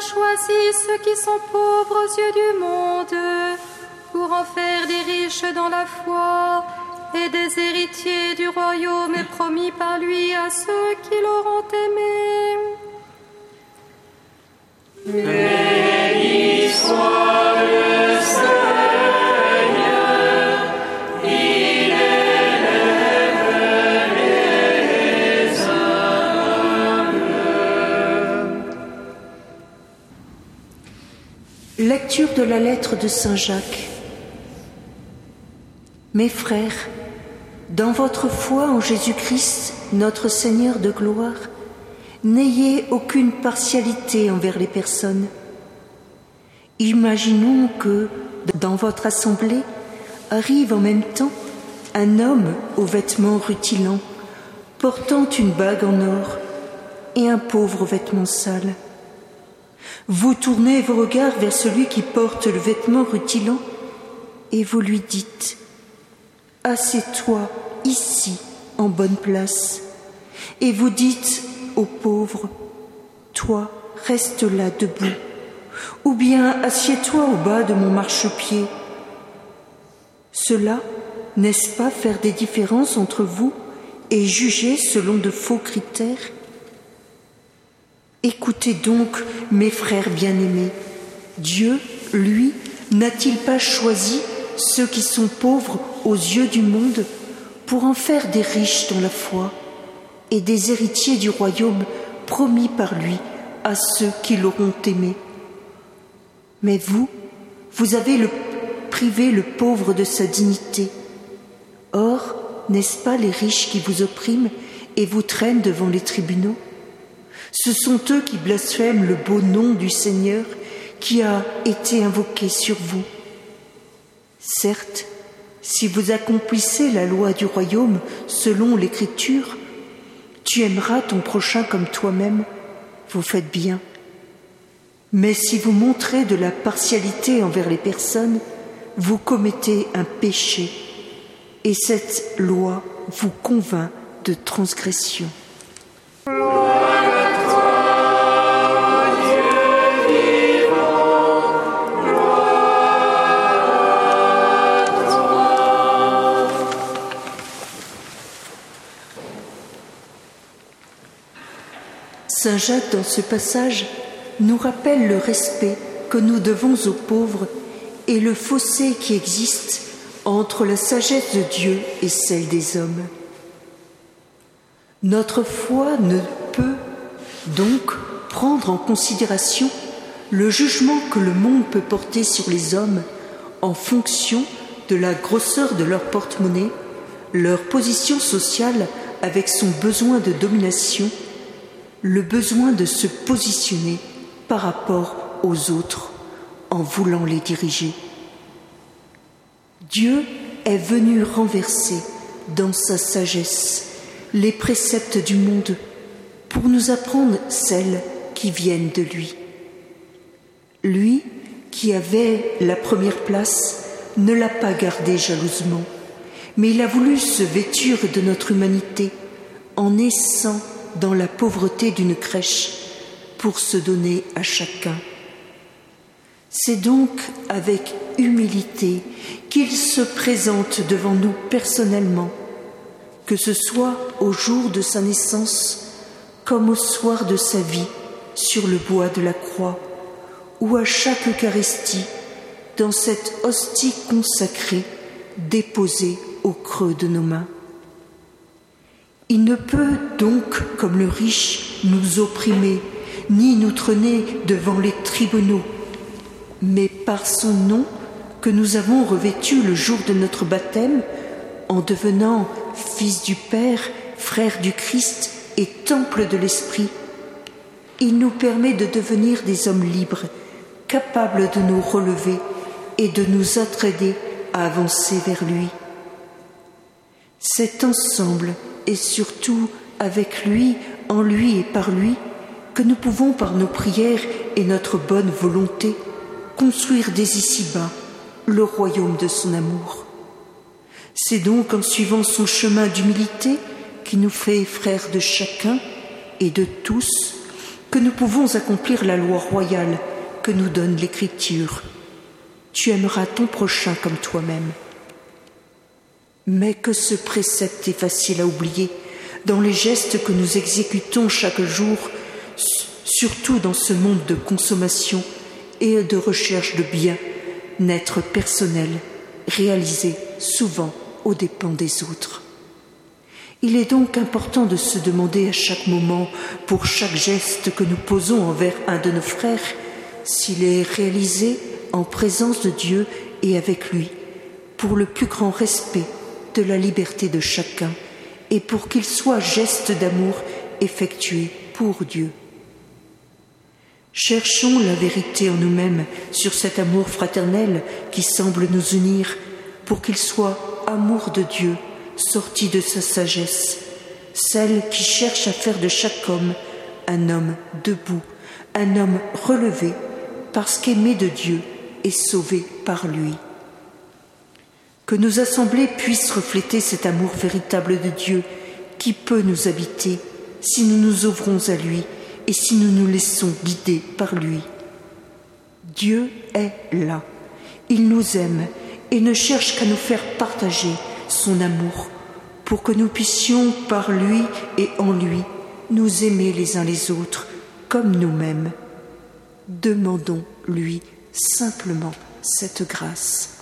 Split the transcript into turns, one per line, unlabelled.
choisi ceux qui sont pauvres aux yeux du monde pour en faire des riches dans la foi et des héritiers du royaume promis par lui à ceux qui l'auront aimé.
De la lettre de Saint Jacques. Mes frères, dans votre foi en Jésus-Christ, notre Seigneur de gloire, n'ayez aucune partialité envers les personnes. Imaginons que dans votre assemblée arrive en même temps un homme aux vêtements rutilants, portant une bague en or, et un pauvre aux vêtements sales. Vous tournez vos regards vers celui qui porte le vêtement rutilant et vous lui dites Assieds-toi ici en bonne place. Et vous dites aux pauvres, toi, reste là debout. Ou bien assieds-toi au bas de mon marchepied. Cela, n'est-ce pas faire des différences entre vous et juger selon de faux critères? Écoutez donc, mes frères bien-aimés, Dieu, lui, n'a-t-il pas choisi ceux qui sont pauvres aux yeux du monde pour en faire des riches dans la foi et des héritiers du royaume promis par lui à ceux qui l'auront aimé? Mais vous, vous avez le, privé le pauvre de sa dignité. Or, n'est-ce pas les riches qui vous oppriment et vous traînent devant les tribunaux? Ce sont eux qui blasphèment le beau nom du Seigneur qui a été invoqué sur vous. Certes, si vous accomplissez la loi du royaume selon l'Écriture, tu aimeras ton prochain comme toi-même, vous faites bien. Mais si vous montrez de la partialité envers les personnes, vous commettez un péché, et cette loi vous convainc de transgression. Saint Jacques, dans ce passage, nous rappelle le respect que nous devons aux pauvres et le fossé qui existe entre la sagesse de Dieu et celle des hommes. Notre foi ne peut donc prendre en considération le jugement que le monde peut porter sur les hommes en fonction de la grosseur de leur porte-monnaie, leur position sociale avec son besoin de domination le besoin de se positionner par rapport aux autres en voulant les diriger. Dieu est venu renverser dans sa sagesse les préceptes du monde pour nous apprendre celles qui viennent de lui. Lui, qui avait la première place, ne l'a pas gardée jalousement, mais il a voulu se vêtir de notre humanité en naissant dans la pauvreté d'une crèche pour se donner à chacun. C'est donc avec humilité qu'il se présente devant nous personnellement, que ce soit au jour de sa naissance comme au soir de sa vie sur le bois de la croix, ou à chaque Eucharistie dans cette hostie consacrée déposée au creux de nos mains. Il ne peut donc, comme le riche, nous opprimer, ni nous traîner devant les tribunaux, mais par son nom que nous avons revêtu le jour de notre baptême, en devenant fils du Père, frère du Christ et temple de l'Esprit, il nous permet de devenir des hommes libres, capables de nous relever et de nous entraider à avancer vers lui. C'est ensemble et surtout avec lui, en lui et par lui, que nous pouvons par nos prières et notre bonne volonté construire dès ici-bas le royaume de son amour. C'est donc en suivant son chemin d'humilité qui nous fait frères de chacun et de tous que nous pouvons accomplir la loi royale que nous donne l'Écriture. Tu aimeras ton prochain comme toi-même. Mais que ce précepte est facile à oublier dans les gestes que nous exécutons chaque jour, surtout dans ce monde de consommation et de recherche de bien-être personnel, réalisé souvent aux dépens des autres. Il est donc important de se demander à chaque moment, pour chaque geste que nous posons envers un de nos frères, s'il est réalisé en présence de Dieu et avec lui, pour le plus grand respect de la liberté de chacun et pour qu'il soit geste d'amour effectué pour Dieu. Cherchons la vérité en nous-mêmes sur cet amour fraternel qui semble nous unir, pour qu'il soit amour de Dieu sortie de sa sagesse, celle qui cherche à faire de chaque homme un homme debout, un homme relevé, parce qu'aimé de Dieu et sauvé par lui. Que nos assemblées puissent refléter cet amour véritable de Dieu qui peut nous habiter si nous nous ouvrons à lui et si nous nous laissons guider par lui. Dieu est là. Il nous aime et ne cherche qu'à nous faire partager son amour, pour que nous puissions, par lui et en lui, nous aimer les uns les autres comme nous-mêmes. Demandons-lui simplement cette grâce.